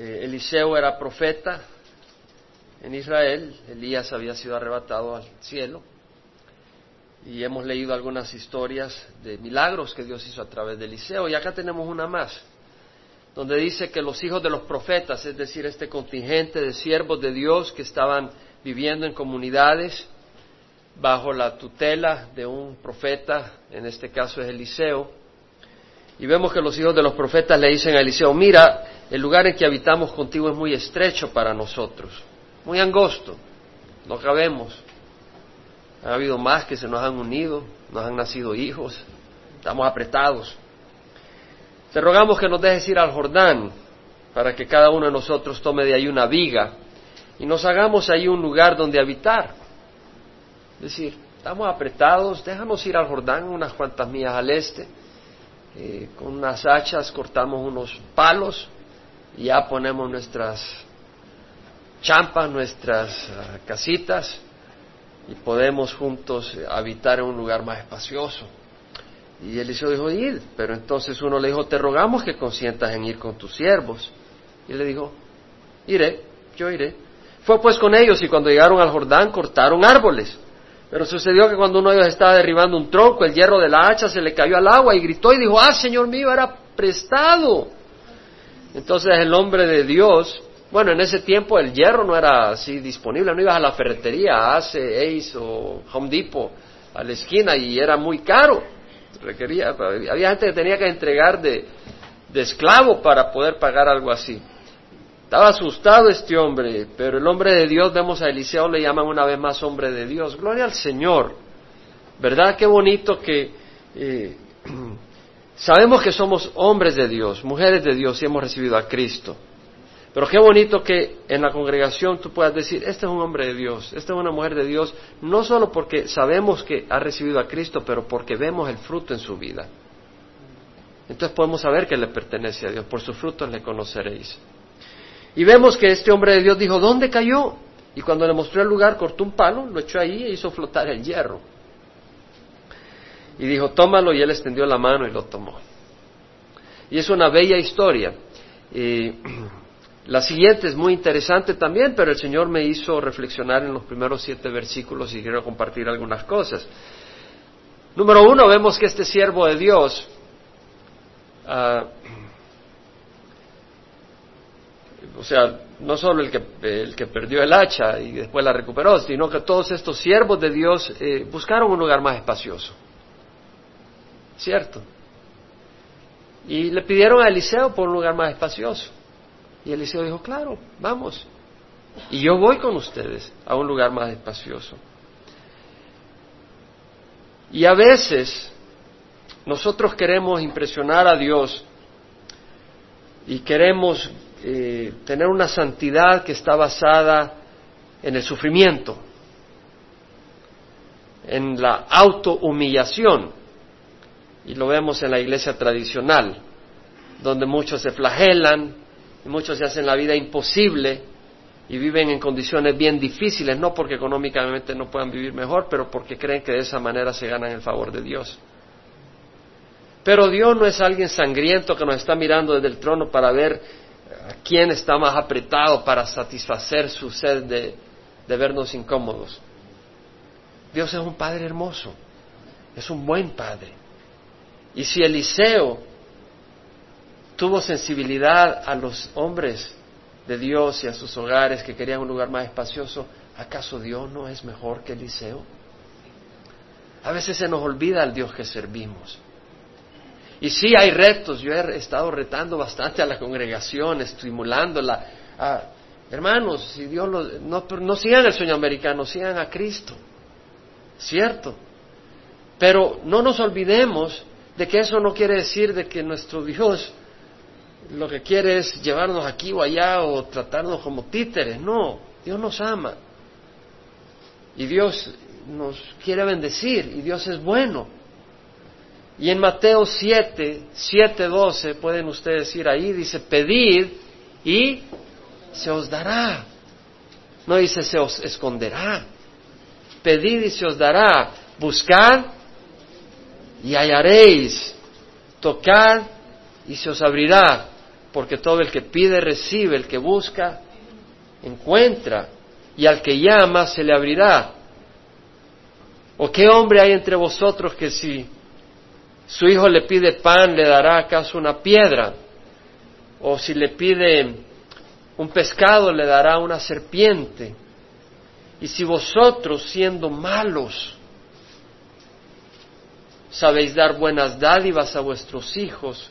Eh, Eliseo era profeta en Israel, Elías había sido arrebatado al cielo y hemos leído algunas historias de milagros que Dios hizo a través de Eliseo y acá tenemos una más donde dice que los hijos de los profetas, es decir, este contingente de siervos de Dios que estaban viviendo en comunidades bajo la tutela de un profeta, en este caso es Eliseo, y vemos que los hijos de los profetas le dicen a Eliseo, mira, el lugar en que habitamos contigo es muy estrecho para nosotros, muy angosto, no cabemos. Ha habido más que se nos han unido, nos han nacido hijos, estamos apretados. Te rogamos que nos dejes ir al Jordán para que cada uno de nosotros tome de ahí una viga y nos hagamos ahí un lugar donde habitar. Es decir, estamos apretados, déjanos ir al Jordán unas cuantas millas al este, eh, con unas hachas cortamos unos palos ya ponemos nuestras champas, nuestras ah, casitas y podemos juntos habitar en un lugar más espacioso. Y Eliseo dijo, id. Pero entonces uno le dijo, te rogamos que consientas en ir con tus siervos. Y le dijo, iré, yo iré. Fue pues con ellos y cuando llegaron al Jordán cortaron árboles. Pero sucedió que cuando uno de ellos estaba derribando un tronco, el hierro de la hacha se le cayó al agua y gritó y dijo, ah, Señor mío, era prestado. Entonces el hombre de Dios, bueno, en ese tiempo el hierro no era así disponible, no ibas a la ferretería, a Ace, Ace o Home Depot, a la esquina y era muy caro requería, había gente que tenía que entregar de, esclavo para poder pagar algo así. Estaba asustado este hombre, pero el hombre de Dios, vemos a Eliseo, le llaman una vez más hombre de Dios. Gloria al Señor. ¿Verdad? Qué bonito que eh, sabemos que somos hombres de Dios, mujeres de Dios y hemos recibido a Cristo. Pero qué bonito que en la congregación tú puedas decir, este es un hombre de Dios, esta es una mujer de Dios, no solo porque sabemos que ha recibido a Cristo, pero porque vemos el fruto en su vida. Entonces podemos saber que le pertenece a Dios, por sus frutos le conoceréis. Y vemos que este hombre de Dios dijo, ¿dónde cayó? Y cuando le mostró el lugar, cortó un palo, lo echó ahí e hizo flotar el hierro. Y dijo, tómalo, y él extendió la mano y lo tomó. Y es una bella historia. La siguiente es muy interesante también, pero el Señor me hizo reflexionar en los primeros siete versículos y quiero compartir algunas cosas. Número uno, vemos que este siervo de Dios, ah, o sea, no solo el que, el que perdió el hacha y después la recuperó, sino que todos estos siervos de Dios eh, buscaron un lugar más espacioso. ¿Cierto? Y le pidieron a Eliseo por un lugar más espacioso. Y Eliseo dijo, claro, vamos. Y yo voy con ustedes a un lugar más espacioso. Y a veces nosotros queremos impresionar a Dios y queremos eh, tener una santidad que está basada en el sufrimiento, en la autohumillación. Y lo vemos en la iglesia tradicional, donde muchos se flagelan, muchos se hacen la vida imposible y viven en condiciones bien difíciles, no porque económicamente no puedan vivir mejor, pero porque creen que de esa manera se ganan el favor de Dios. Pero Dios no es alguien sangriento que nos está mirando desde el trono para ver quién está más apretado para satisfacer su sed de, de vernos incómodos. Dios es un Padre hermoso, es un buen Padre. Y si Eliseo tuvo sensibilidad a los hombres de Dios y a sus hogares que querían un lugar más espacioso, ¿acaso Dios no es mejor que Eliseo? A veces se nos olvida el Dios que servimos. Y sí hay retos, yo he estado retando bastante a la congregación, estimulándola. A, hermanos, si Dios no, no sigan el sueño americano, sigan a Cristo. ¿Cierto? Pero no nos olvidemos de que eso no quiere decir de que nuestro Dios lo que quiere es llevarnos aquí o allá o tratarnos como títeres. No, Dios nos ama. Y Dios nos quiere bendecir y Dios es bueno. Y en Mateo 7, 7, 12, pueden ustedes ir ahí, dice, pedid y se os dará. No dice se os esconderá. Pedid y se os dará. Buscad y hallaréis. Tocad y se os abrirá. porque todo el que pide recibe, el que busca encuentra, y al que llama se le abrirá. ¿O qué hombre hay entre vosotros que si su hijo le pide pan le dará acaso una piedra? ¿O si le pide un pescado le dará una serpiente? Y si vosotros siendo malos sabéis dar buenas dádivas a vuestros hijos,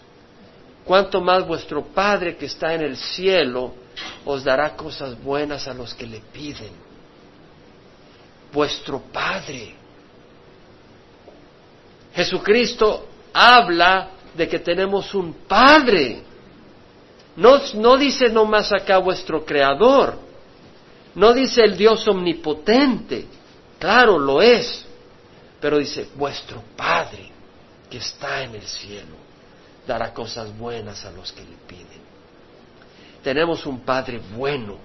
cuánto más vuestro Padre que está en el cielo os dará cosas buenas a los que le piden. Vuestro Padre. Jesucristo habla de que tenemos un Padre. No, no dice nomás acá vuestro Creador. No dice el Dios omnipotente. Claro, lo es. Pero dice, vuestro Padre que está en el cielo dará cosas buenas a los que le piden. Tenemos un Padre bueno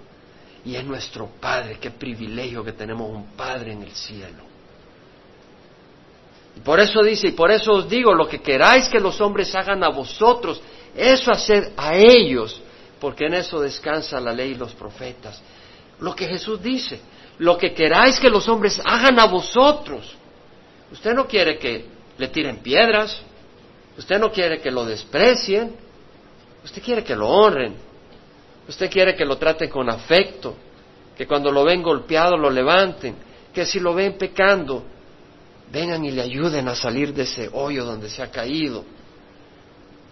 y es nuestro Padre. Qué privilegio que tenemos un Padre en el cielo. Y por eso dice, y por eso os digo, lo que queráis que los hombres hagan a vosotros, eso haced a ellos, porque en eso descansa la ley y los profetas. Lo que Jesús dice, lo que queráis que los hombres hagan a vosotros. Usted no quiere que le tiren piedras, usted no quiere que lo desprecien, usted quiere que lo honren, usted quiere que lo traten con afecto, que cuando lo ven golpeado lo levanten, que si lo ven pecando, vengan y le ayuden a salir de ese hoyo donde se ha caído,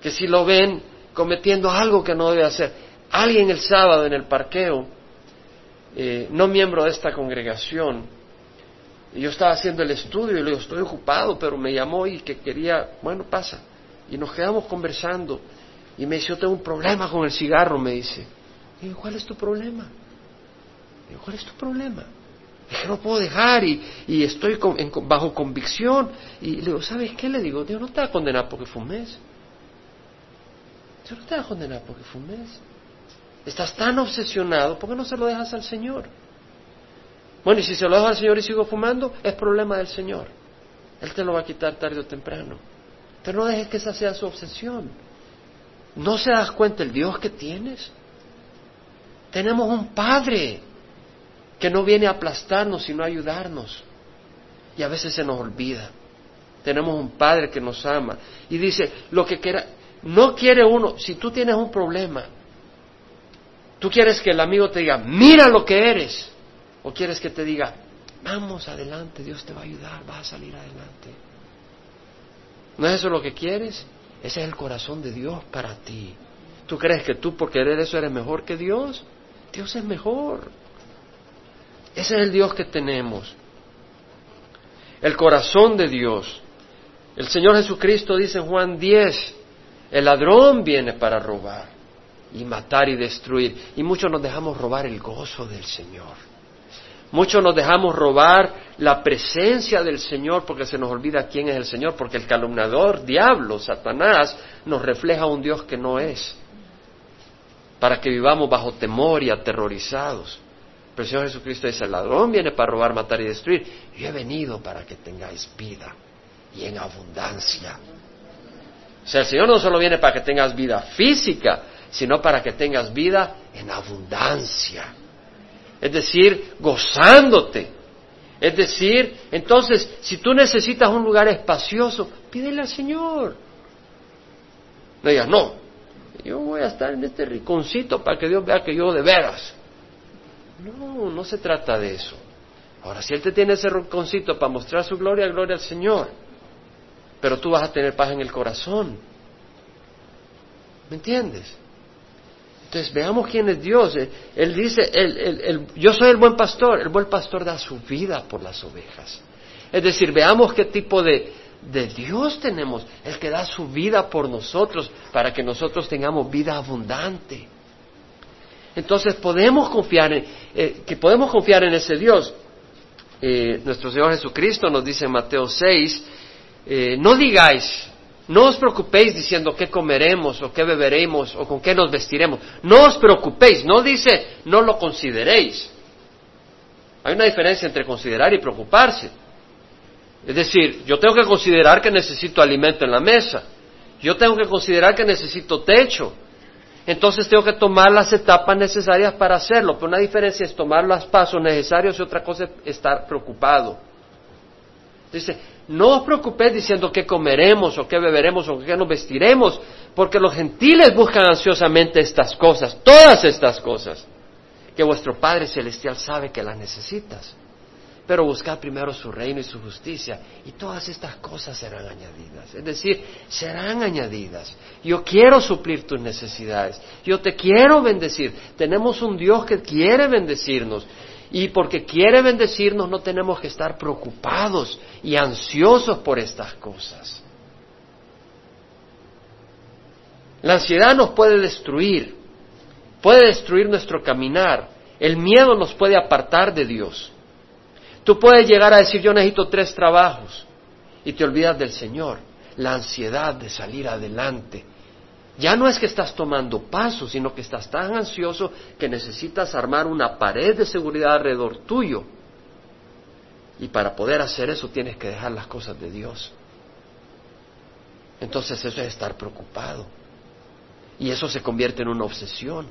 que si lo ven cometiendo algo que no debe hacer. Alguien el sábado en el parqueo, eh, no miembro de esta congregación, y yo estaba haciendo el estudio y le digo, estoy ocupado, pero me llamó y que quería, bueno, pasa. Y nos quedamos conversando. Y me dice, yo tengo un problema con el cigarro, me dice. Y digo, ¿cuál es tu problema? digo, ¿cuál es tu problema? Dije, no puedo dejar y, y estoy bajo convicción. Y le digo, ¿sabes qué? Le digo, Dios no te va a condenar porque fumes. Dios no te va a condenar porque fumes. Estás tan obsesionado, ¿por qué no se lo dejas al Señor? Bueno, y si se lo dejo al Señor y sigo fumando, es problema del Señor. Él te lo va a quitar tarde o temprano. Pero no dejes que esa sea su obsesión. ¿No se das cuenta el Dios que tienes? Tenemos un Padre que no viene a aplastarnos, sino a ayudarnos. Y a veces se nos olvida. Tenemos un Padre que nos ama. Y dice, lo que quiera, no quiere uno, si tú tienes un problema, tú quieres que el amigo te diga, mira lo que eres. ¿O quieres que te diga, vamos adelante, Dios te va a ayudar, vas a salir adelante? ¿No es eso lo que quieres? Ese es el corazón de Dios para ti. ¿Tú crees que tú por querer eso eres mejor que Dios? Dios es mejor. Ese es el Dios que tenemos. El corazón de Dios. El Señor Jesucristo dice en Juan 10, el ladrón viene para robar y matar y destruir. Y muchos nos dejamos robar el gozo del Señor. Muchos nos dejamos robar la presencia del Señor porque se nos olvida quién es el Señor, porque el calumniador, diablo, Satanás, nos refleja un Dios que no es, para que vivamos bajo temor y aterrorizados. Pero el Señor Jesucristo dice, el ladrón viene para robar, matar y destruir. Yo he venido para que tengáis vida y en abundancia. O sea, el Señor no solo viene para que tengas vida física, sino para que tengas vida en abundancia es decir, gozándote. Es decir, entonces, si tú necesitas un lugar espacioso, pídele al Señor. No digas, no, yo voy a estar en este rinconcito para que Dios vea que yo de veras. No, no se trata de eso. Ahora, si Él te tiene ese rinconcito para mostrar su gloria, gloria al Señor. Pero tú vas a tener paz en el corazón. ¿Me entiendes? Entonces veamos quién es Dios. Él dice, yo soy el buen pastor, el buen pastor da su vida por las ovejas. Es decir, veamos qué tipo de, Dios tenemos, el que da su vida por nosotros para que nosotros tengamos vida abundante. Entonces podemos confiar en, eh, que podemos confiar en ese Dios. Eh, nuestro Señor Jesucristo nos dice en Mateo 6, eh, no digáis, no os preocupéis diciendo qué comeremos o qué beberemos o con qué nos vestiremos. No os preocupéis, no dice no lo consideréis. Hay una diferencia entre considerar y preocuparse. Es decir, yo tengo que considerar que necesito alimento en la mesa. Yo tengo que considerar que necesito techo. entonces tengo que tomar las etapas necesarias para hacerlo. Pero una diferencia es tomar los pasos necesarios y otra cosa es estar preocupado. Dice, no os preocupéis diciendo qué comeremos o qué beberemos o qué nos vestiremos, porque los gentiles buscan ansiosamente estas cosas, todas estas cosas, que vuestro Padre Celestial sabe que las necesitas. Pero buscad primero su reino y su justicia y todas estas cosas serán añadidas. Es decir, serán añadidas. Yo quiero suplir tus necesidades. Yo te quiero bendecir. Tenemos un Dios que quiere bendecirnos. Y porque quiere bendecirnos no tenemos que estar preocupados y ansiosos por estas cosas. La ansiedad nos puede destruir, puede destruir nuestro caminar. El miedo nos puede apartar de Dios. Tú puedes llegar a decir yo necesito tres trabajos y te olvidas del Señor. La ansiedad de salir adelante. Ya no es que estás tomando pasos, sino que estás tan ansioso que necesitas armar una pared de seguridad alrededor tuyo. Y para poder hacer eso tienes que dejar las cosas de Dios. Entonces eso es estar preocupado. Y eso se convierte en una obsesión.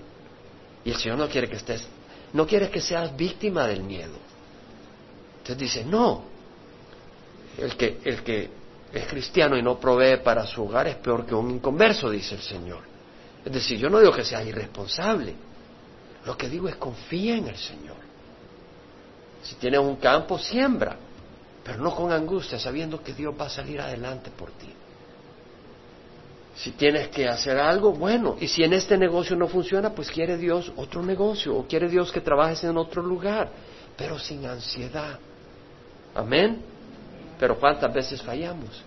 Y el Señor no quiere que estés, no quiere que seas víctima del miedo. Entonces dice, no, el que, el que es cristiano y no provee para su hogar es peor que un inconverso, dice el Señor. Es decir, yo no digo que seas irresponsable, lo que digo es confía en el Señor. Si tienes un campo, siembra, pero no con angustia, sabiendo que Dios va a salir adelante por ti. Si tienes que hacer algo, bueno, y si en este negocio no funciona, pues quiere Dios otro negocio, o quiere Dios que trabajes en otro lugar, pero sin ansiedad. Amén. Pero ¿cuántas veces fallamos?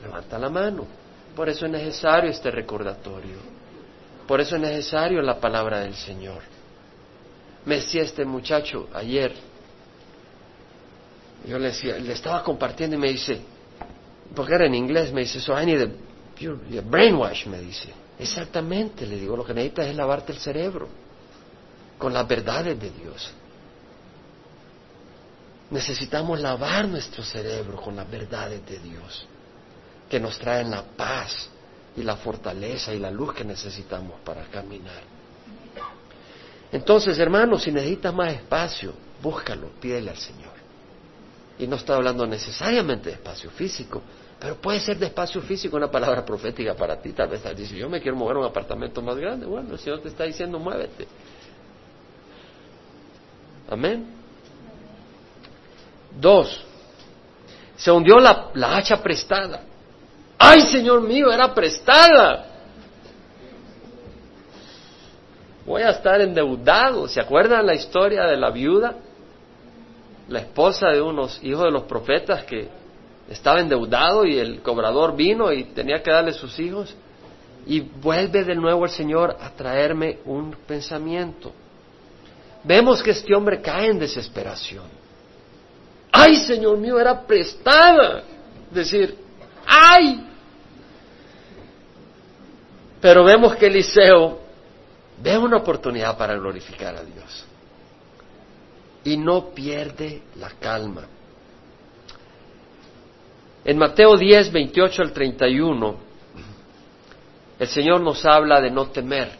Levanta la mano. Por eso es necesario este recordatorio. Por eso es necesario la palabra del Señor. Me decía este muchacho ayer, yo le decía, le estaba compartiendo y me dice, porque era en inglés, me dice, so I need a brainwash, me dice. Exactamente, le digo, lo que necesitas es lavarte el cerebro con las verdades de Dios. Necesitamos lavar nuestro cerebro con las verdades de Dios, que nos traen la paz y la fortaleza y la luz que necesitamos para caminar. Entonces, hermanos, si necesitas más espacio, búscalo, pídele al Señor. Y no estoy hablando necesariamente de espacio físico, pero puede ser de espacio físico una palabra profética para ti. Tal vez estás diciendo, yo me quiero mover a un apartamento más grande. Bueno, el Señor te está diciendo, muévete. Amén. Dos, se hundió la, hacha prestada. ¡Ay, Señor mío, era prestada! Voy a estar endeudado. ¿Se acuerdan la historia de la viuda? La esposa de unos hijos de los profetas que estaba endeudado y el cobrador vino y tenía que darle sus hijos. Y vuelve de nuevo el Señor a traerme un pensamiento. Vemos que este hombre cae en desesperación ay Señor mío, era prestada. Decir, ay. Pero vemos que Eliseo ve una oportunidad para glorificar a Dios. Y no pierde la calma. En Mateo 10, 28 al 31, el Señor nos habla de no temer.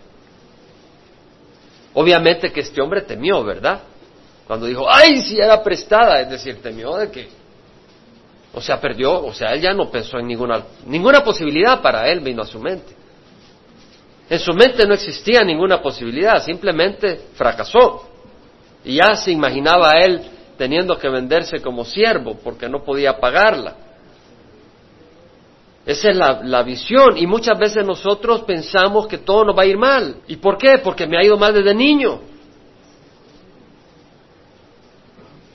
Obviamente que este hombre temió, ¿verdad? Cuando dijo, ay, si era prestada, es decir, temió de que, o sea, perdió, o sea, él ya no pensó en ninguna, ninguna posibilidad para él vino a su mente. En su mente no existía ninguna posibilidad, simplemente fracasó. Y ya se imaginaba él teniendo que venderse como siervo porque no podía pagarla. Esa es la, la, visión. Y muchas veces nosotros pensamos que todo nos va a ir mal. ¿Y por qué? Porque me ha ido mal desde niño.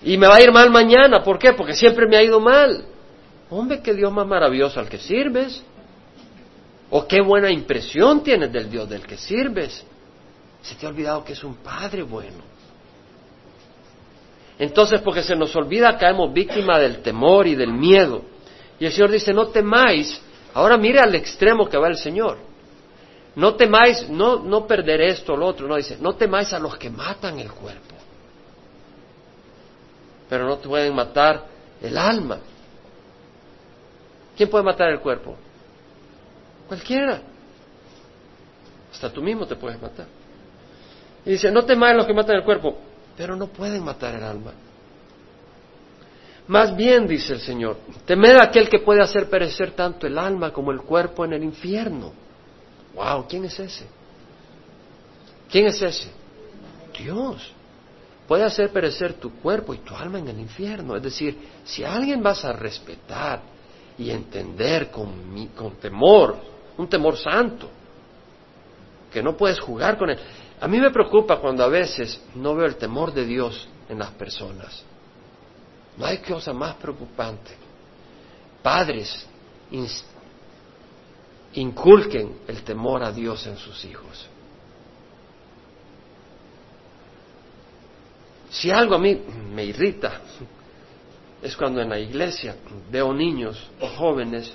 Y me va a ir mal mañana. ¿Por qué? Porque siempre me ha ido mal. Hombre, qué Dios más maravilloso al que sirves. O qué buena impresión tienes del Dios del que sirves. Se te ha olvidado que es un Padre bueno. Entonces, porque se nos olvida, caemos víctima del temor y del miedo. Y el Señor dice, no temáis. Ahora mire al extremo que va el Señor. No temáis, no, no perder esto o lo otro. No, dice, no temáis a los que matan el cuerpo pero no te pueden matar el alma. ¿Quién puede matar el cuerpo? Cualquiera. Hasta tú mismo te puedes matar. Y dice, no temáis los que matan el cuerpo, pero no pueden matar el alma. Más bien, dice el Señor, temed a aquel que puede hacer perecer tanto el alma como el cuerpo en el infierno. Wow, ¿quién es ese? ¿Quién es ese? Dios. Puede hacer perecer tu cuerpo y tu alma en el infierno. Es decir, si alguien vas a respetar y entender con, con temor, un temor santo, que no puedes jugar con él. A mí me preocupa cuando a veces no veo el temor de Dios en las personas. No hay cosa más preocupante. Padres, inculquen el temor a Dios en sus hijos. Si algo a mí me irrita, es cuando en la iglesia veo niños o jóvenes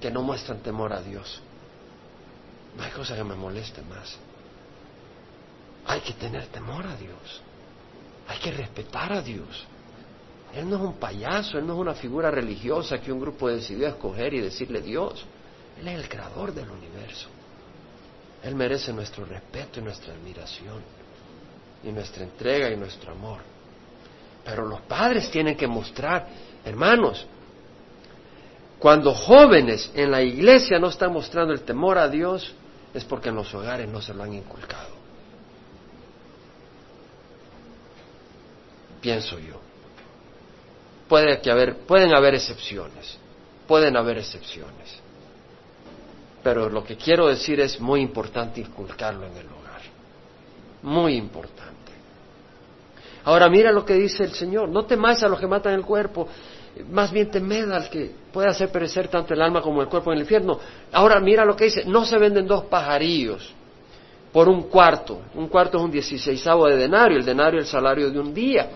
que no muestran temor a Dios. No hay cosa que me moleste más. Hay que tener temor a Dios. Hay que respetar a Dios. Él no es un payaso, Él no es una figura religiosa que un grupo decidió escoger y decirle Dios. Él es el creador del universo. Él merece nuestro respeto y nuestra admiración, y nuestra entrega y nuestro amor. Pero los padres tienen que mostrar, hermanos, cuando jóvenes en la iglesia no están mostrando el temor a Dios, es porque en los hogares no se lo han inculcado. Pienso yo. Puede que haber, pueden haber excepciones, pueden haber excepciones. Pero lo que quiero decir es muy importante inculcarlo en el hogar. Muy importante. Ahora mira lo que dice el Señor. No temáis a los que matan el cuerpo, más bien temed al que puede hacer perecer tanto el alma como el cuerpo en el infierno. Ahora mira lo que dice. No se venden dos pajarillos por un cuarto. Un cuarto es un dieciséisavo de denario. El denario es el salario de un día.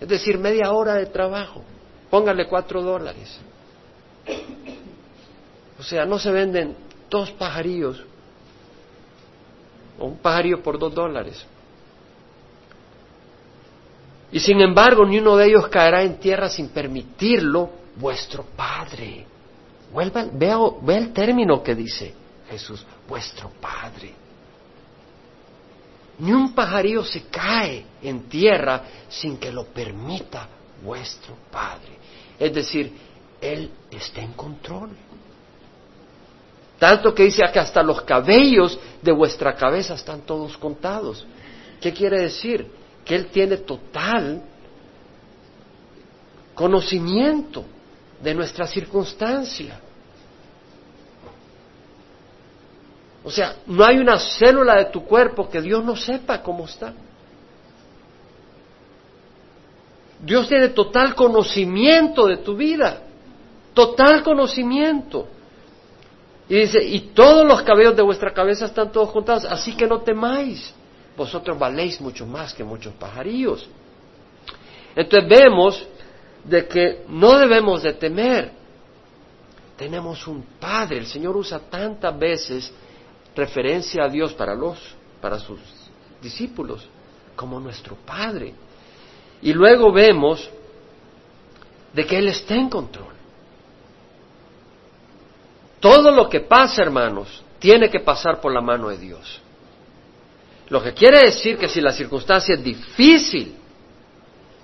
Es decir, media hora de trabajo. Póngale cuatro dólares. O sea, no se venden dos pajarillos o un pajarillo por dos dólares. Y sin embargo, ni uno de ellos caerá en tierra sin permitirlo vuestro Padre. Vuelva, vea, vea el término que dice Jesús, vuestro Padre. Ni un pajarillo se cae en tierra sin que lo permita vuestro Padre. Es decir, Él está en control. Tanto que dice que hasta los cabellos de vuestra cabeza están todos contados. ¿Qué quiere decir? Que Él tiene total conocimiento de nuestra circunstancia. O sea, no hay una célula de tu cuerpo que Dios no sepa cómo está. Dios tiene total conocimiento de tu vida, total conocimiento. Y dice, y todos los cabellos de vuestra cabeza están todos contados, así que no temáis, vosotros valéis mucho más que muchos pajarillos. Entonces vemos de que no debemos de temer. Tenemos un Padre, el Señor usa tantas veces referencia a Dios para los, para sus discípulos, como nuestro Padre. Y luego vemos de que Él está en control. Todo lo que pasa, hermanos, tiene que pasar por la mano de Dios. Lo que quiere decir que si la circunstancia es difícil,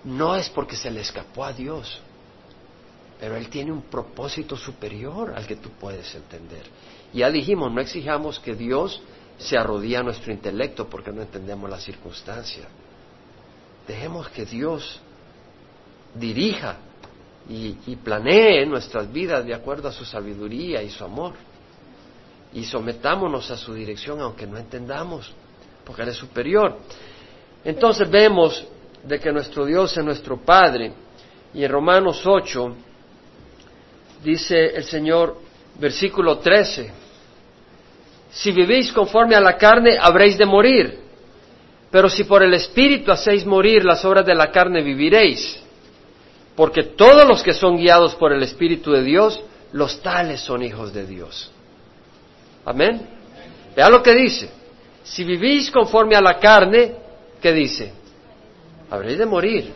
no es porque se le escapó a Dios, pero Él tiene un propósito superior al que tú puedes entender. Ya dijimos, no exijamos que Dios se arrodille a nuestro intelecto porque no entendemos la circunstancia. Dejemos que Dios dirija y, planee nuestras vidas de acuerdo a su sabiduría y su amor. Y sometámonos a su dirección aunque no entendamos, porque Él es superior. Entonces vemos de que nuestro Dios es nuestro Padre. Y en Romanos 8 dice el Señor, versículo 13, si vivís conforme a la carne, habréis de morir. Pero si por el Espíritu hacéis morir las obras de la carne, viviréis. Porque todos los que son guiados por el Espíritu de Dios, los tales son hijos de Dios. Amén. Vea lo que dice. Si vivís conforme a la carne, ¿qué dice? Habréis de morir.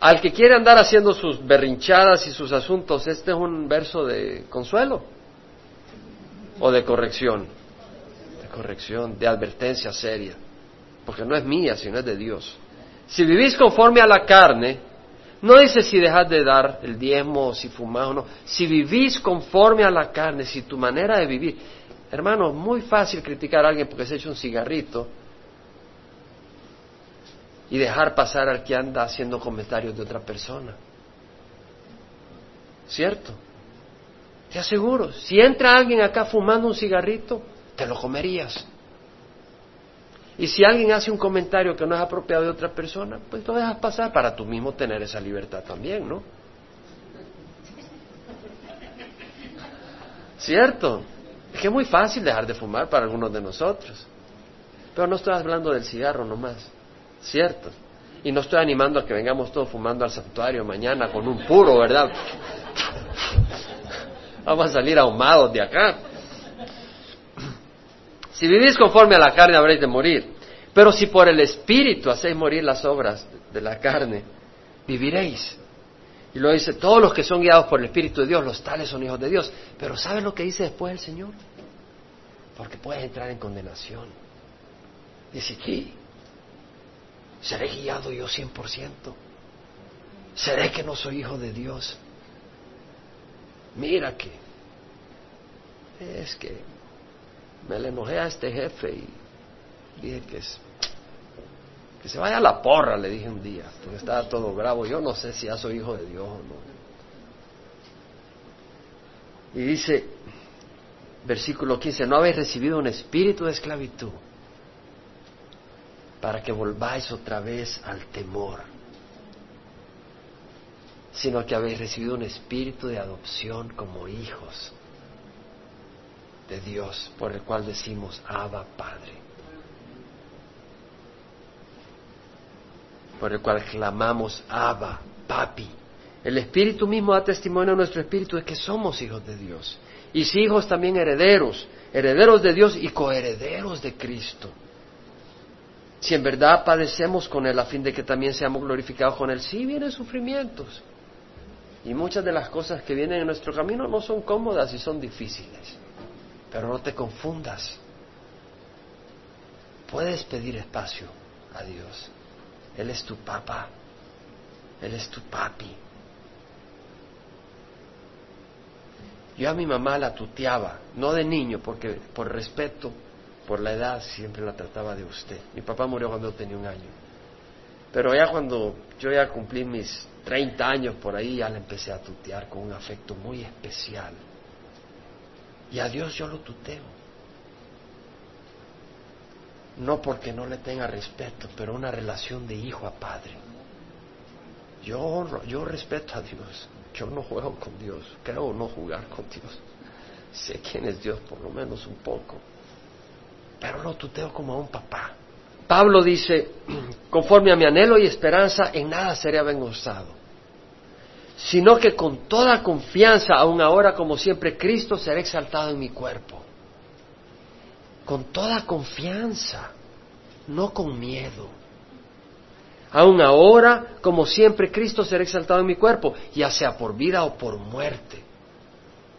Al que quiere andar haciendo sus berrinchadas y sus asuntos, este es un verso de consuelo. o de corrección? De corrección, de advertencia seria, porque no es mía, sino es de Dios. Si vivís conforme a la carne, no dice si dejas de dar el diezmo, si fumás o no. Si vivís conforme a la carne, si tu manera de vivir. Hermano, es muy fácil criticar a alguien porque se echa un cigarrito y dejar pasar al que anda haciendo comentarios de otra persona. ¿Cierto? Te aseguro, si entra alguien acá fumando un cigarrito, te lo comerías. Y si alguien hace un comentario que no es apropiado de otra persona, pues lo dejas pasar para tú mismo tener esa libertad también, ¿no? ¿Cierto? Es que es muy fácil dejar de fumar para algunos de nosotros. Pero no estoy hablando del cigarro nomás, ¿cierto? Y no estoy animando a que vengamos todos fumando al santuario mañana con un puro, ¿verdad? Vamos a salir ahumados de acá. Si vivís conforme a la carne habréis de morir. Pero si por el Espíritu hacéis morir las obras de la carne, viviréis. Y luego dice, todos los que son guiados por el Espíritu de Dios, los tales son hijos de Dios. Pero ¿sabe lo que dice después el Señor? Porque puedes entrar en condenación. Dice, ¿qué? ¿Seré guiado yo cien por ciento? ¿Seré que no soy hijo de Dios? Mira que es que me le enojé a este jefe y dije que, es, que se vaya a la porra, le dije un día, porque estaba todo bravo. Yo no sé si ya soy hijo de Dios o no. Y dice, versículo 15, no habéis recibido un espíritu de esclavitud para que volváis otra vez al temor, sino que habéis recibido un espíritu de adopción como hijos de Dios, por el cual decimos, Abba Padre. Por el cual clamamos, Abba, Papi. El Espíritu mismo da testimonio a nuestro Espíritu de que somos hijos de Dios. Y si hijos también herederos, herederos de Dios y coherederos de Cristo. Si en verdad padecemos con Él a fin de que también seamos glorificados con Él, sí vienen sufrimientos. Y muchas de las cosas que vienen en nuestro camino no son cómodas y son difíciles. Pero no te confundas. Puedes pedir espacio a Dios. Él es tu papá. Él es tu papi. Yo a mi mamá la tuteaba, no de niño, porque por respeto, por la edad, siempre la trataba de usted. Mi papá murió cuando yo tenía un año. Pero ya cuando yo ya cumplí mis 30 años por ahí, ya la empecé a tutear con un afecto muy especial. Y a Dios yo lo tuteo. No porque no le tenga respeto, pero una relación de hijo a padre. Yo, yo respeto a Dios. Yo no juego con Dios. Creo no jugar con Dios. Sé quién es Dios, por lo menos un poco. Pero lo tuteo como a un papá. Pablo dice, conforme a mi anhelo y esperanza, en nada seré avergonzado sino que con toda confianza, aun ahora como siempre, Cristo será exaltado en mi cuerpo. Con toda confianza, no con miedo. Aun ahora, como siempre, Cristo será exaltado en mi cuerpo, ya sea por vida o por muerte.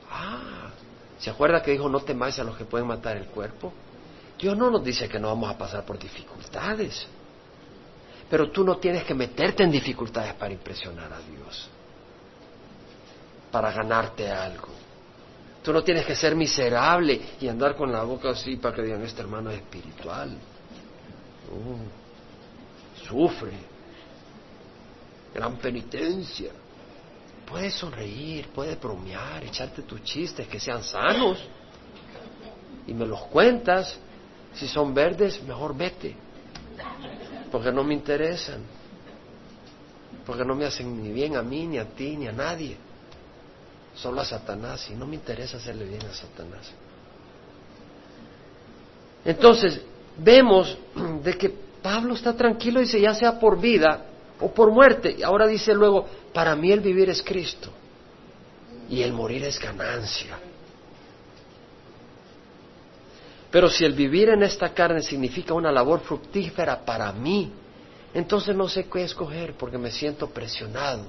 Ah, ¿se acuerda que dijo no temáis a los que pueden matar el cuerpo? Dios no nos dice que no vamos a pasar por dificultades. Pero tú no tienes que meterte en dificultades para impresionar a Dios para ganarte algo. Tú no tienes que ser miserable y andar con la boca así para que digan, este hermano es espiritual. sufre. Gran penitencia. Puedes sonreír, puedes bromear, echarte tus chistes que sean sanos. Y me los cuentas. Si son verdes, mejor vete. Porque no me interesan. Porque no me hacen ni bien a mí, ni a ti, ni a nadie solo a Satanás y no me interesa hacerle bien a Satanás. Entonces, vemos de que Pablo está tranquilo y dice, ya sea por vida o por muerte. Y ahora dice luego, para mí el vivir es Cristo y el morir es ganancia. Pero si el vivir en esta carne significa una labor fructífera para mí, entonces no sé qué escoger porque me siento presionado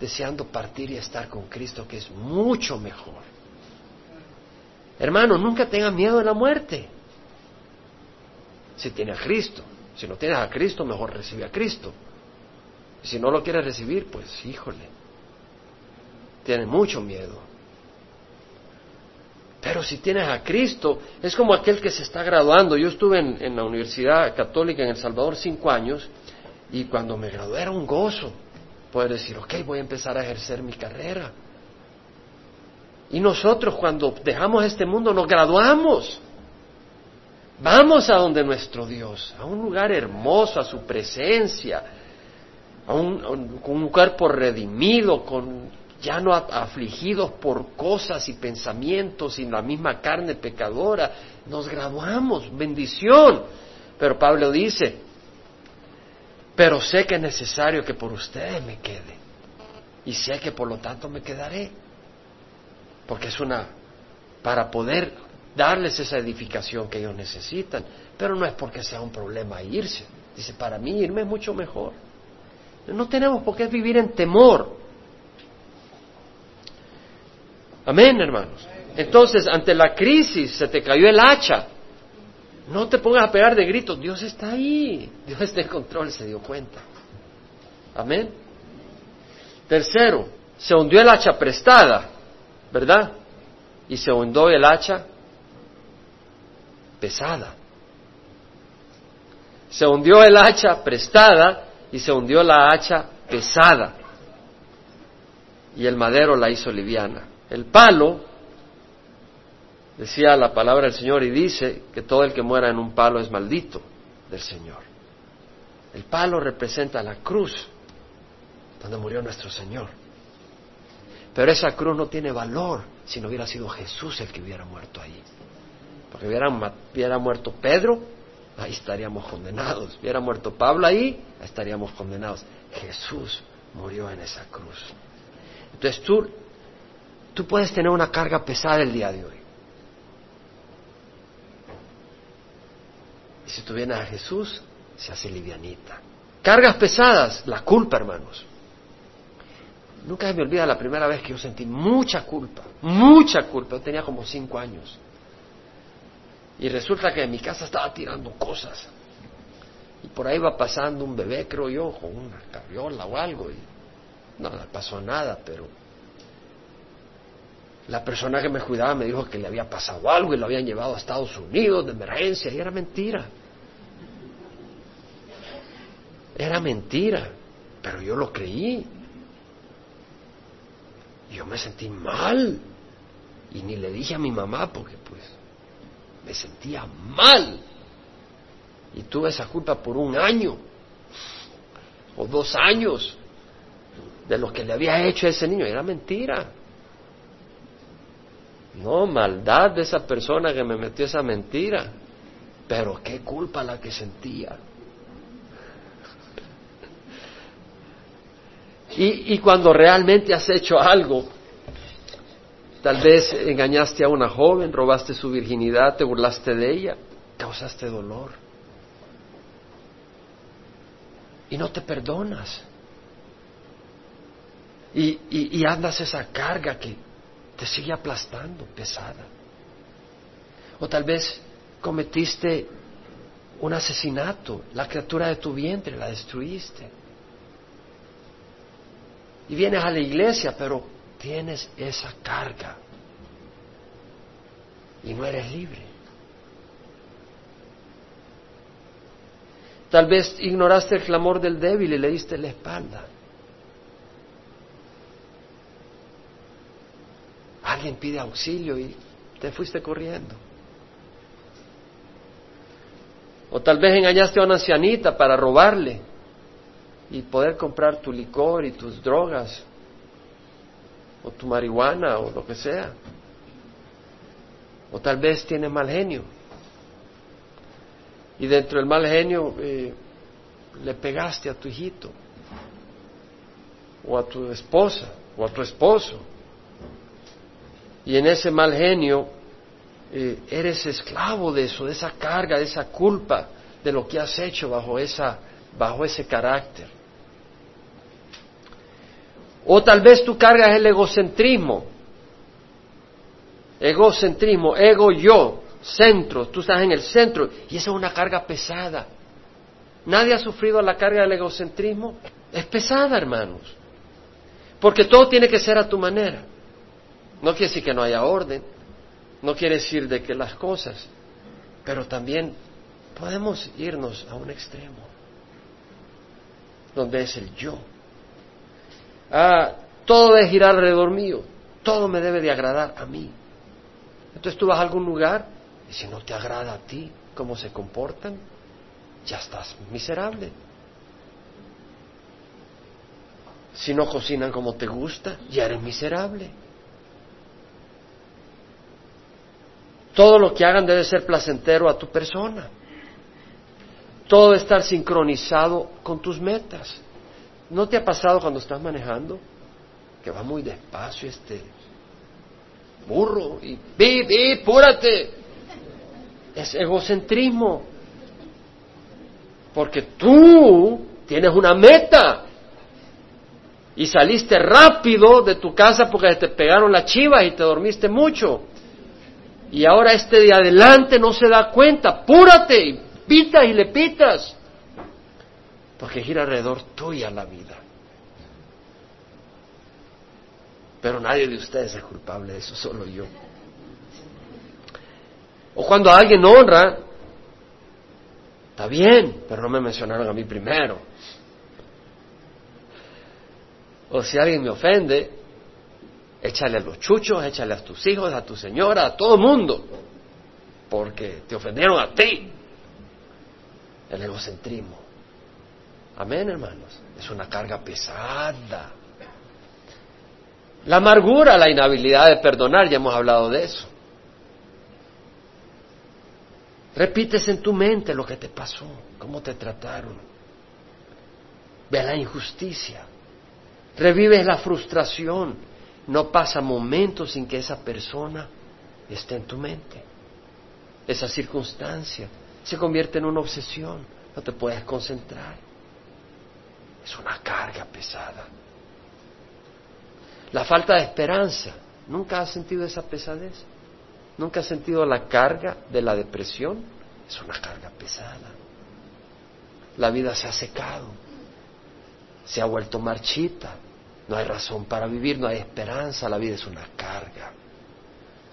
deseando partir y estar con Cristo, que es mucho mejor. Hermano, nunca tengas miedo de la muerte. Si tienes a Cristo. Si no tienes a Cristo, mejor recibe a Cristo. Si no lo quieres recibir, pues híjole, tienes mucho miedo. Pero si tienes a Cristo, es como aquel que se está graduando. Yo estuve en, en, la Universidad Católica en El Salvador cinco años y cuando me gradué era un gozo poder decir, ok, voy a empezar a ejercer mi carrera. Y nosotros cuando dejamos este mundo nos graduamos. Vamos a donde nuestro Dios, a un lugar hermoso, a su presencia, a un, cuerpo redimido, con ya no afligidos por cosas y pensamientos y la misma carne pecadora. Nos graduamos, bendición. Pero Pablo dice, pero sé que es necesario que por ustedes me quede. Y sé que por lo tanto me quedaré. Porque es una, para poder darles esa edificación que ellos necesitan. Pero no es porque sea un problema irse. Dice, para mí irme es mucho mejor. No tenemos por qué vivir en temor. Amén, hermanos. Entonces, ante la crisis, se te cayó el hacha. No te pongas a pegar de gritos, Dios está ahí, Dios está en control, se dio cuenta. Amén. Tercero, se hundió el hacha prestada, ¿verdad? Y se hundió el hacha pesada. Se hundió el hacha prestada y se hundió la hacha pesada. Y el madero la hizo liviana. El palo Decía la palabra del Señor y dice que todo el que muera en un palo es maldito del Señor. El palo representa la cruz donde murió nuestro Señor. Pero esa cruz no tiene valor si no hubiera sido Jesús el que hubiera muerto ahí. Porque hubiera, hubiera muerto Pedro, ahí estaríamos condenados. Hubiera muerto Pablo ahí, estaríamos condenados. Jesús murió en esa cruz. Entonces tú, tú puedes tener una carga pesada el día de hoy. Y si tú vienes a Jesús, se hace livianita. Cargas pesadas, la culpa, hermanos. Nunca se me olvida la primera vez que yo sentí mucha culpa, mucha culpa. Yo tenía como cinco años. Y resulta que en mi casa estaba tirando cosas. Y por ahí va pasando un bebé, creo yo, con una carriola o algo. Y no le pasó nada, pero la persona que me cuidaba me dijo que le había pasado algo y lo habían llevado a Estados Unidos de emergencia y era mentira. Era mentira, pero yo lo creí. Yo me sentí mal. Y ni le dije a mi mamá porque pues me sentía mal. Y tuve esa culpa por un año o dos años de lo que le había hecho a ese niño. Era mentira. No, maldad de esa persona que me metió esa mentira. Pero qué culpa la que sentía. Y, cuando realmente has hecho algo, tal vez engañaste a una joven, robaste su virginidad, te burlaste de ella, causaste dolor. Y no te perdonas. Y, y andas esa carga que te sigue aplastando, pesada. O tal vez cometiste un asesinato, la criatura de tu vientre la destruiste. Y vienes a la iglesia, pero tienes esa carga y no eres libre. Tal vez ignoraste el clamor del débil y le diste la espalda. Alguien pide auxilio y te fuiste corriendo. O tal vez engañaste a una ancianita para robarle y poder comprar tu licor y tus drogas, o tu marihuana, o lo que sea. O tal vez tienes mal genio. Y dentro del mal genio eh, le pegaste a tu hijito, o a tu esposa, o a tu esposo. Y en ese mal genio eh, eres esclavo de eso, de esa carga, de esa culpa, de lo que has hecho bajo, esa, bajo ese carácter. O tal vez tu carga es el egocentrismo. Egocentrismo, ego yo, centro, tú estás en el centro y eso es una carga pesada. ¿Nadie ha sufrido la carga del egocentrismo? Es pesada, hermanos. Porque todo tiene que ser a tu manera. No quiere decir que no haya orden, no quiere decir de que las cosas, pero también podemos irnos a un extremo, donde es el yo. Ah, todo debe girar alrededor mío, todo me debe de agradar a mí. Entonces tú vas a algún lugar y si no te agrada a ti cómo se comportan, ya estás miserable. Si no cocinan como te gusta, ya eres miserable. Todo lo que hagan debe ser placentero a tu persona. Todo debe estar sincronizado con tus metas. ¿No te ha pasado cuando estás manejando que va muy despacio este burro y vi, vi, púrate? Es egocentrismo. Porque tú tienes una meta y saliste rápido de tu casa porque te pegaron las chivas y te dormiste mucho. Y ahora este de adelante no se da cuenta, apúrate y pitas y le pitas. Porque gira alrededor tuya la vida. Pero nadie de ustedes es culpable de eso, solo yo. O cuando alguien honra, está bien, pero no me mencionaron a mí primero. O si alguien me ofende, échale a los chuchos, échale a tus hijos, a tu señora, a todo el mundo, porque te ofendieron a ti. El egocentrismo. Amén, hermanos. Es una carga pesada. La amargura, la inhabilidad de perdonar, ya hemos hablado de eso. Repites en tu mente lo que te pasó, cómo te trataron. Ve la injusticia. Revives la frustración. No pasa momento sin que esa persona esté en tu mente. Esa circunstancia se convierte en una obsesión. No te puedes concentrar. Es una carga pesada. La falta de esperanza. ¿Nunca has sentido esa pesadez? ¿Nunca has sentido la carga de la depresión? Es una carga pesada. La vida se ha secado, se ha vuelto marchita, no hay razón para vivir, no hay esperanza, la vida es una carga.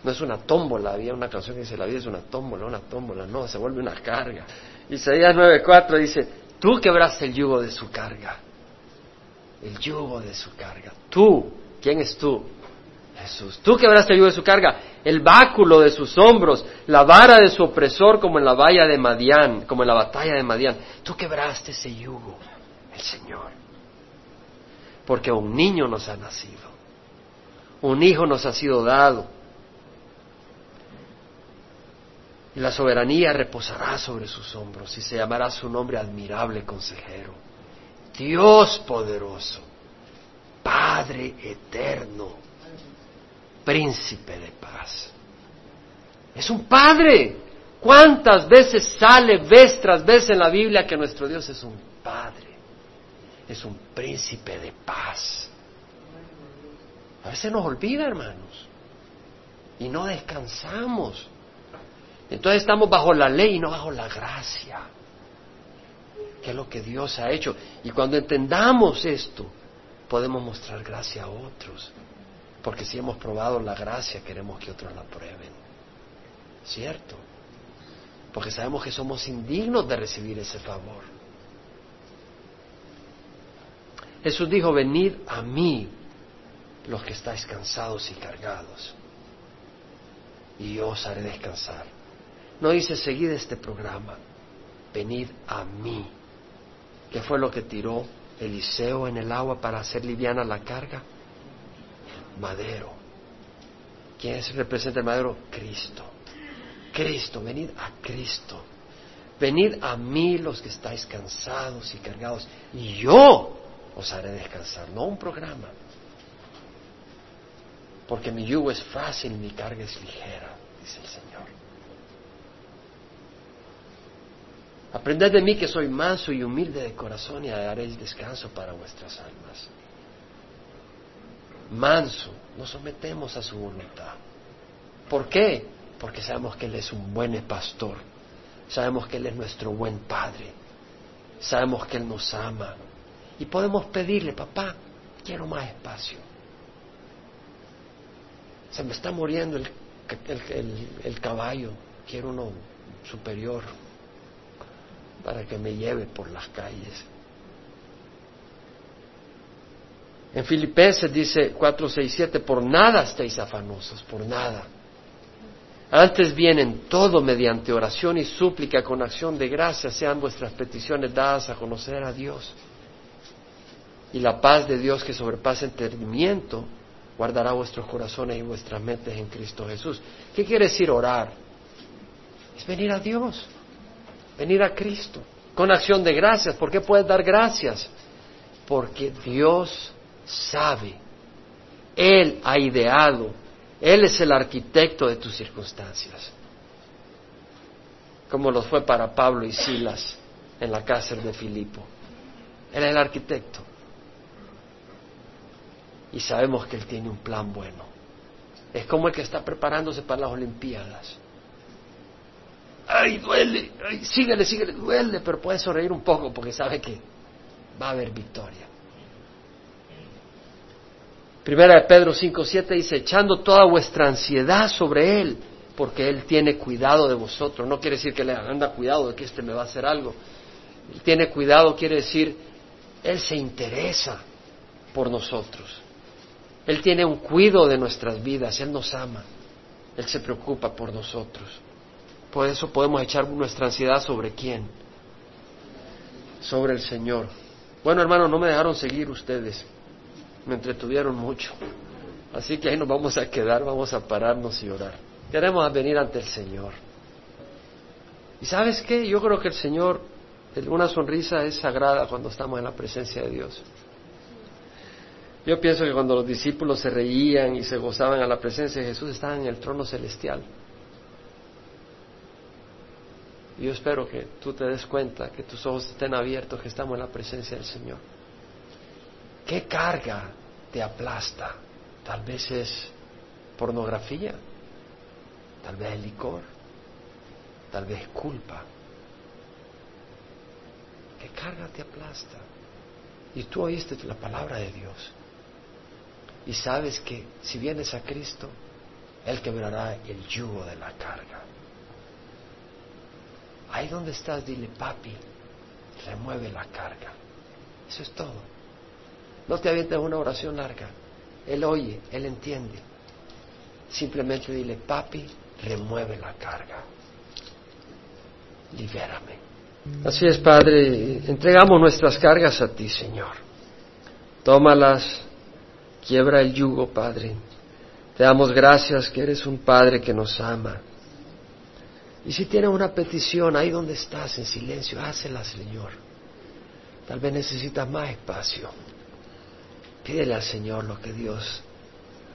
No es una tómbola, había una canción que dice, la vida es una tómbola, una tómbola, no, se vuelve una carga. Isaías 9:4 dice, tú quebraste el yugo de su carga, el yugo de su carga. Tú, ¿quién es tú? Jesús. Tú quebraste el yugo de su carga, el báculo de sus hombros, la vara de su opresor como en la valla de Madián, como en la batalla de Madián. Tú quebraste ese yugo, el Señor porque un niño nos ha nacido, un hijo nos ha sido dado, y la soberanía reposará sobre sus hombros y se llamará su nombre admirable consejero, Dios poderoso, Padre eterno, príncipe de paz. Es un Padre. ¿Cuántas veces sale vez tras vez en la Biblia que nuestro Dios es un Padre? Es un príncipe de paz. A veces nos olvida, hermanos, y no descansamos. Entonces estamos bajo la ley y no bajo la gracia, que es lo que Dios ha hecho. Y cuando entendamos esto, podemos mostrar gracia a otros, porque si hemos probado la gracia, queremos que otros la prueben. ¿Cierto? Porque sabemos que somos indignos de recibir ese favor. Jesús dijo, venid a mí los que estáis cansados y cargados, y yo os haré descansar. No dice, seguid este programa, venid a mí. ¿Qué fue lo que tiró Eliseo en el agua para hacer liviana la carga? Madero. ¿Quién es, representa el madero? Cristo. Cristo, venid a Cristo. Venid a mí los que estáis cansados y cargados, y yo os haré descansar, no un programa. Porque mi yugo es fácil, mi carga es ligera, dice el Señor. Aprended de mí que soy manso y humilde de corazón y haréis descanso para vuestras almas. Manso, nos sometemos a su voluntad. ¿Por qué? Porque sabemos que Él es un buen pastor, sabemos que Él es nuestro buen Padre, sabemos que Él nos ama y podemos pedirle, papá, quiero más espacio. Se me está muriendo el, el caballo, quiero uno superior para que me lleve por las calles. En Filipenses dice 4, 6, 7, por nada estéis afanosos, por nada. Antes bien, en todo, mediante oración y súplica con acción de gracia, sean vuestras peticiones dadas a conocer a Dios. Y la paz de Dios que sobrepasa entendimiento guardará vuestros corazones y vuestras mentes en Cristo Jesús. ¿Qué quiere decir orar? Es venir a Dios, venir a Cristo, con acción de gracias. ¿Por qué puedes dar gracias? Porque Dios sabe. Él ha ideado. Él es el arquitecto de tus circunstancias. Como lo fue para Pablo y Silas en la cárcel de Filipo. Él es el arquitecto. Y sabemos que Él tiene un plan bueno. Es como el que está preparándose para las Olimpiadas. ¡Ay, duele! ¡Ay, síguele, síguele! Duele, pero puede sonreír un poco porque sabe que va a haber victoria. Primera de Pedro 5.7 dice, echando toda vuestra ansiedad sobre Él, porque Él tiene cuidado de vosotros. No quiere decir que le anda cuidado de que este me va a hacer algo. Él tiene cuidado, quiere decir, Él se interesa por nosotros. Él tiene un cuidado de nuestras vidas, Él nos ama, Él se preocupa por nosotros. Por eso podemos echar nuestra ansiedad sobre quién? Sobre el Señor. Bueno, hermano, no me dejaron seguir ustedes me entretuvieron mucho. Así que ahí nos vamos a quedar, vamos a pararnos y orar. Queremos venir ante el Señor. ¿Y sabes qué? Yo creo que el Señor, una sonrisa es sagrada cuando estamos en la presencia de Dios. Yo pienso que cuando los discípulos se reían y se gozaban a la presencia de Jesús, estaban en el trono celestial. Y yo espero que tú te des cuenta, que tus ojos estén abiertos, que estamos en la presencia del Señor. ¿Qué carga te aplasta? Tal vez es pornografía, tal vez es licor, tal vez es culpa. ¿Qué carga te aplasta? Y tú oíste la palabra de Dios. Y sabes que si vienes a Cristo, Él quebrará el yugo de la carga. Ahí donde estás, dile, papi, remueve la carga. Eso es todo. No te avientes una oración larga. Él oye, Él entiende. Simplemente dile, papi, remueve la carga. Libérame. Así es, Padre. Entregamos nuestras cargas a ti, Señor. Tómalas, quiebra el yugo, Padre. Te damos gracias que eres un Padre que nos ama. Y si tienes una petición ahí donde estás en silencio, hácela, Señor. Tal vez necesitas más espacio. Pídele al Señor lo que Dios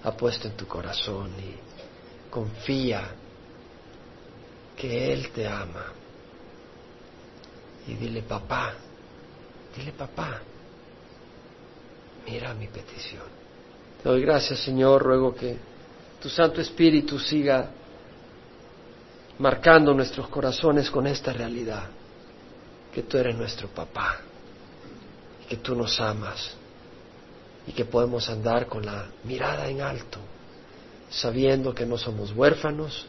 ha puesto en tu corazón y confía que Él te ama. Y dile, papá, dile, papá, mira mi petición. Doy gracias, Señor, ruego que tu Santo Espíritu siga marcando nuestros corazones con esta realidad, que tú eres nuestro papá, que tú nos amas y que podemos andar con la mirada en alto, sabiendo que no somos huérfanos,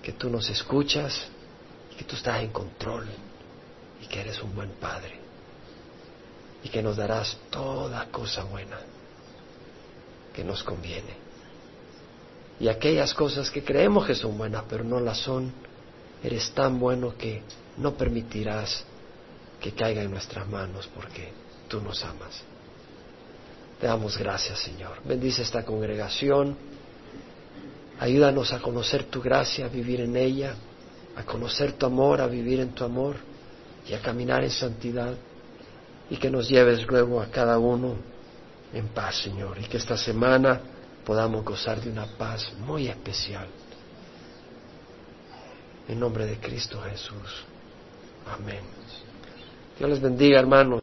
que tú nos escuchas, que tú estás en control y que eres un buen Padre y que nos darás toda cosa buena que nos conviene. Y aquellas cosas que creemos que son buenas, pero no las son, eres tan bueno que no permitirás que caiga en nuestras manos porque tú nos amas. Te damos gracias, Señor. Bendice esta congregación. Ayúdanos a conocer tu gracia, a vivir en ella, a conocer tu amor, a vivir en tu amor y a caminar en santidad. Y que nos lleves luego a cada uno en paz, Señor. Y que esta semana podamos gozar de una paz muy especial. En nombre de Cristo Jesús. Amén. Dios les bendiga, hermanos.